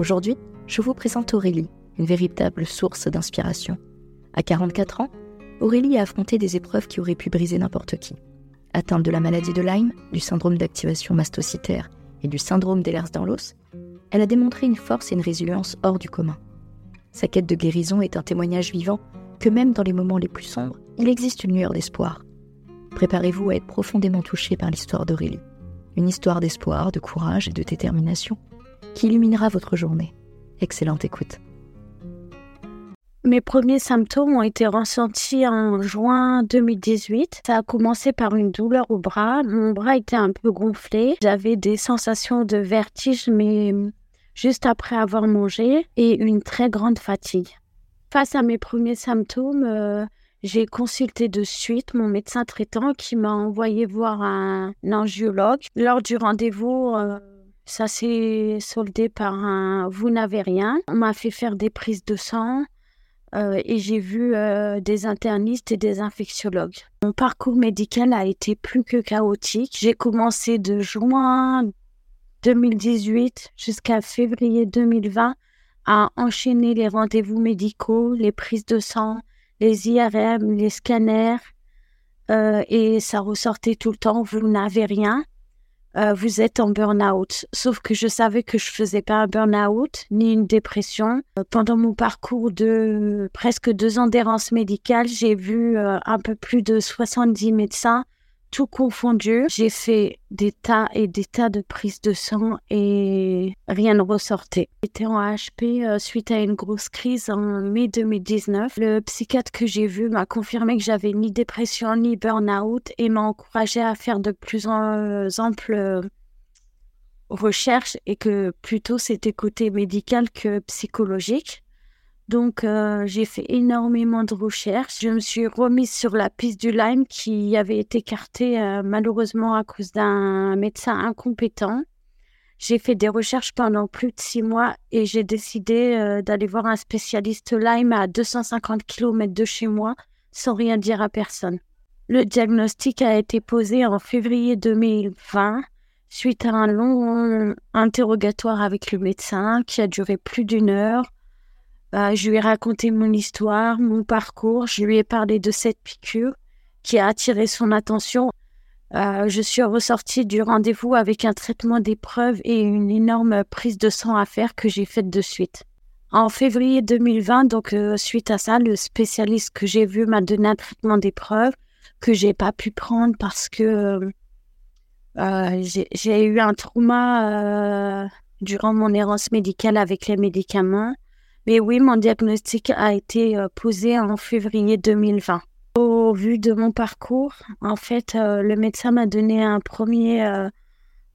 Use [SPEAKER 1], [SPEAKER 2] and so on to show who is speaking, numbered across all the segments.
[SPEAKER 1] Aujourd'hui, je vous présente Aurélie, une véritable source d'inspiration. À 44 ans, Aurélie a affronté des épreuves qui auraient pu briser n'importe qui. Atteinte de la maladie de Lyme, du syndrome d'activation mastocytaire et du syndrome d'Ehlers-Danlos, elle a démontré une force et une résilience hors du commun. Sa quête de guérison est un témoignage vivant que même dans les moments les plus sombres, il existe une lueur d'espoir. Préparez-vous à être profondément touché par l'histoire d'Aurélie. Une histoire d'espoir, de courage et de détermination qui illuminera votre journée. Excellente écoute.
[SPEAKER 2] Mes premiers symptômes ont été ressentis en juin 2018. Ça a commencé par une douleur au bras. Mon bras était un peu gonflé. J'avais des sensations de vertige, mais juste après avoir mangé, et une très grande fatigue. Face à mes premiers symptômes, euh, j'ai consulté de suite mon médecin traitant qui m'a envoyé voir un, angiologue. Lors du rendez-vous, euh, ça s'est soldé par un vous n'avez rien. On m'a fait faire des prises de sang euh, et j'ai vu des internistes et des infectiologues. Mon parcours médical a été plus que chaotique. J'ai commencé de juin 2018 jusqu'à février 2020 à enchaîner les rendez-vous médicaux, les prises de sang, les IRM, les scanners, euh, et ça ressortait tout le temps, vous n'avez rien, euh, vous êtes en burn-out. Sauf que je savais que je faisais pas un burn-out ni une dépression. Euh, pendant mon parcours de presque deux ans d'errance médicale, j'ai vu un peu plus de 70 médecins tout confondu. J'ai fait des tas et des tas de prises de sang et rien ne ressortait. J'étais en HP euh, suite à une grosse crise en mai 2019. Le psychiatre que j'ai vu m'a confirmé que j'avais ni dépression ni burn-out et m'a encouragé à faire de plus en amples euh, recherches et que plutôt c'était côté médical que psychologique. Donc, euh, j'ai fait énormément de recherches. Je me suis remise sur la piste du Lyme qui avait été écartée euh, malheureusement à cause d'un médecin incompétent. J'ai fait des recherches pendant plus de six mois et j'ai décidé euh, d'aller voir un spécialiste Lyme à 250 km de chez moi sans rien dire à personne. Le diagnostic a été posé en février 2020 suite à un long interrogatoire avec le médecin qui a duré plus d'une heure bah, je lui ai raconté mon histoire, mon parcours. Je lui ai parlé de cette piqûre qui a attiré son attention. Euh, je suis ressortie du rendez-vous avec un traitement d'épreuve et une énorme prise de sang à faire que j'ai faite de suite. En février 2020, donc euh, suite à ça, le spécialiste que j'ai vu m'a donné un traitement d'épreuve que j'ai pas pu prendre parce que euh, j'ai eu un trauma durant mon errance médicale avec les médicaments. Mais oui, mon diagnostic a été euh, posé en février 2020. Au vu de mon parcours, en fait, euh, le médecin m'a donné un premier euh,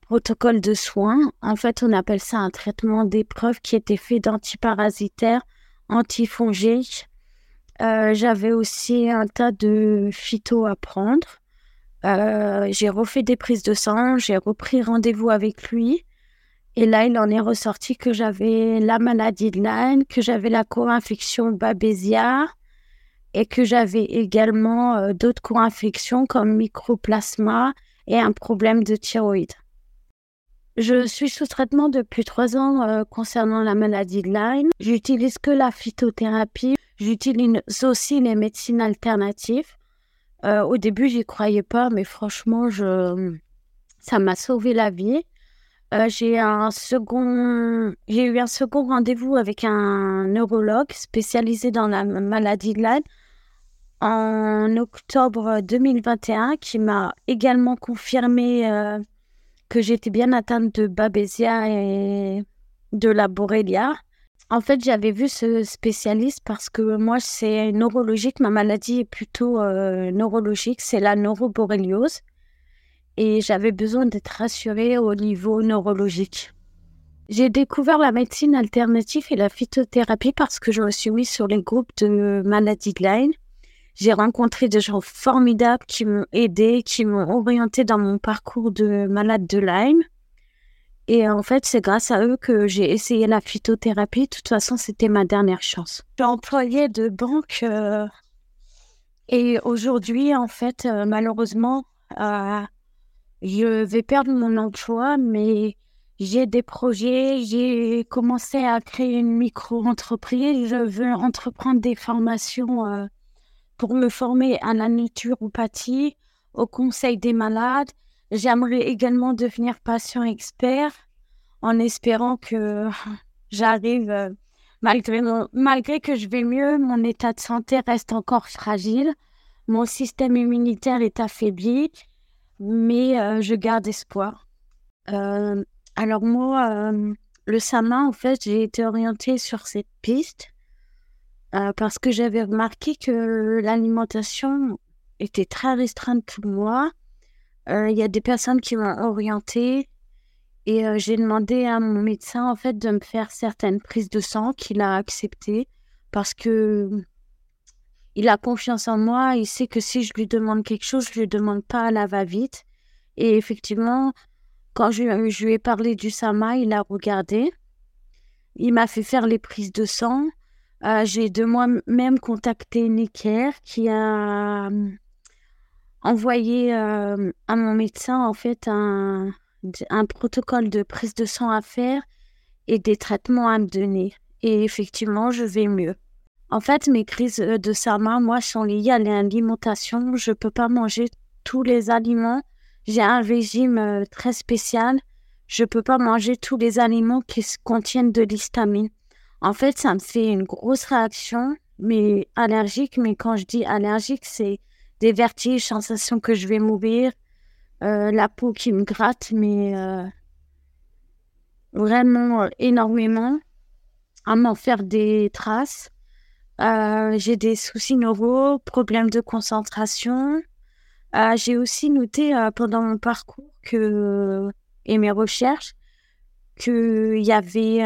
[SPEAKER 2] protocole de soins. En fait, on appelle ça un traitement d'épreuve qui était fait d'antiparasitaires, antifongiques. J'avais aussi un tas de phyto à prendre. j'ai refait des prises de sang, j'ai repris rendez-vous avec lui. Et là, il en est ressorti que j'avais la maladie de Lyme, que j'avais la co-infection Babesia et que j'avais également euh, d'autres co-infections comme microplasma et un problème de thyroïde. Je suis sous traitement depuis trois ans euh, concernant la maladie de Lyme. J'utilise que la phytothérapie. J'utilise aussi les médecines alternatives. Euh, au début, j'y croyais pas, mais franchement, je... ça m'a sauvé la vie. Euh, j'ai second, eu un second rendez-vous avec un neurologue spécialisé dans la maladie de Lyme en octobre 2021 qui m'a également confirmé euh, que j'étais bien atteinte de Babesia et de la Borrelia. En fait, j'avais vu ce spécialiste parce que moi, c'est neurologique. Ma maladie est plutôt euh, neurologique. C'est la neuroborréliose et j'avais besoin d'être rassurée au niveau neurologique. J'ai découvert la médecine alternative et la phytothérapie parce que je me suis mise sur les groupes de maladies de Lyme. J'ai rencontré des gens formidables qui m'ont aidé, qui m'ont orienté dans mon parcours de malade de Lyme. Et en fait, c'est grâce à eux que j'ai essayé la phytothérapie. De toute façon, c'était ma dernière chance. Je suis employée de banque euh, et aujourd'hui, en fait, euh, malheureusement, euh, je vais perdre mon emploi, mais j'ai des projets, j'ai commencé à créer une micro-entreprise, je veux entreprendre des formations euh, pour me former à la naturopathie, au conseil des malades. J'aimerais également devenir patient expert en espérant que j'arrive, euh, malgré, malgré que je vais mieux, mon état de santé reste encore fragile, mon système immunitaire est affaibli, mais euh, je garde espoir. Euh, alors moi, le SAMA, en fait, j'ai été orientée sur cette piste parce que j'avais remarqué que l'alimentation était très restreinte pour moi. Il y a des personnes qui m'ont orientée et euh, j'ai demandé à mon médecin, en fait, de me faire certaines prises de sang qu'il a acceptées parce que il a confiance en moi. Il sait que si je lui demande quelque chose, je lui demande pas à la va-vite. Et effectivement, quand je, lui ai parlé du SAMA, il a regardé. Il m'a fait faire les prises de sang. Euh, j'ai de moi-même contacté Necker qui a euh, envoyé à mon médecin en fait un, un protocole de prise de sang à faire et des traitements à me donner. Et effectivement, je vais mieux. En fait, mes crises euh, de SAMA, moi, sont liées à l'alimentation. Je ne peux pas manger tous les aliments. J'ai un régime euh, très spécial. Je ne peux pas manger tous les aliments qui contiennent de l'histamine. En fait, ça me fait une grosse réaction, mais allergique. Mais quand je dis allergique, c'est des vertiges, sensations que je vais mourir, euh, la peau qui me gratte, mais euh, vraiment euh, énormément, à m'en faire des traces. J'ai des soucis neuro, problèmes de concentration. j'ai aussi noté pendant mon parcours que, et mes recherches qu'il y avait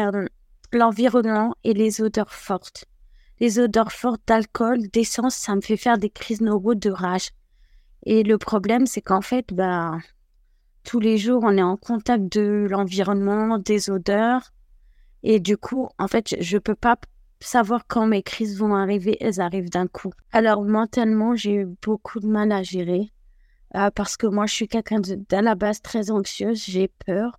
[SPEAKER 2] l'environnement et les odeurs fortes. Les odeurs fortes d'alcool, d'essence, ça me fait faire des crises neuro de rage. Et le problème, c'est qu'en fait, bah, tous les jours, on est en contact de l'environnement, des odeurs. Et du coup, en fait, je ne peux pas savoir quand mes crises vont arriver. Elles arrivent d'un coup. Alors, mentalement, j'ai eu beaucoup de mal à gérer. Euh, parce que moi, je suis quelqu'un d'à la base très anxieuse. J'ai peur.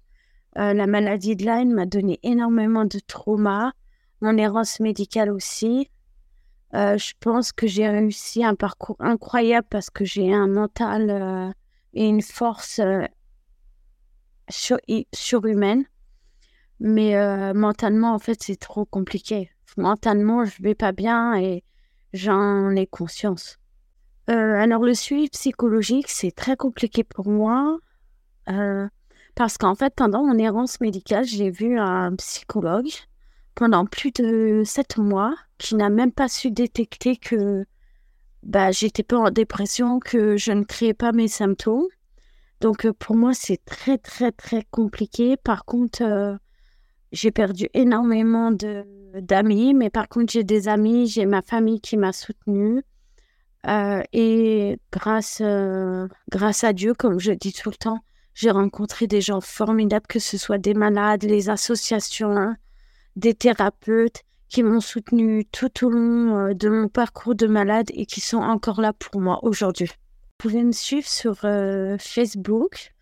[SPEAKER 2] Euh, la maladie de Lyme m'a donné énormément de trauma. Mon errance médicale aussi. Euh, je pense que j'ai réussi un parcours incroyable parce que j'ai un mental et une force surhumaine. Mais mentalement, en fait, c'est trop compliqué. Mentalement, je vais pas bien et j'en ai conscience. alors, le suivi psychologique, c'est très compliqué pour moi parce qu'en fait, pendant mon errance médicale, j'ai vu un psychologue pendant plus de sept mois qui n'a même pas su détecter que bah, j'étais pas en dépression, que je ne créais pas mes symptômes. Donc euh, pour moi, c'est très, très, très compliqué. Par contre, euh, j'ai perdu énormément d'amis, mais par contre, j'ai des amis, j'ai ma famille qui m'a soutenue. Euh, et grâce, grâce à Dieu, comme je dis tout le temps, j'ai rencontré des gens formidables, que ce soit des malades, les associations, des thérapeutes qui m'ont soutenu tout au long euh, de mon parcours de malade et qui sont encore là pour moi aujourd'hui. Vous pouvez me suivre sur euh, Facebook,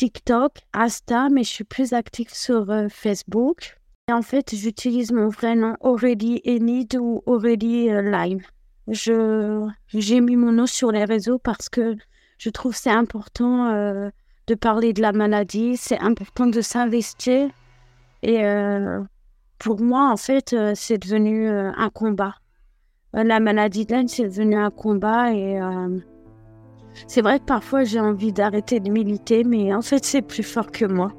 [SPEAKER 2] TikTok, Insta, mais je suis plus active sur euh, Facebook. Et en fait, j'utilise mon vrai nom Aurélie Enid ou Aurélie Lime. Je, j'ai mis mon nom sur les réseaux parce que je trouve c'est important de parler de la maladie, c'est important de s'investir et euh, pour moi, en fait, euh, c'est devenu euh, un combat. la maladie de c'est devenu un combat et c'est vrai que parfois j'ai envie d'arrêter de militer, mais en fait, c'est plus fort que moi.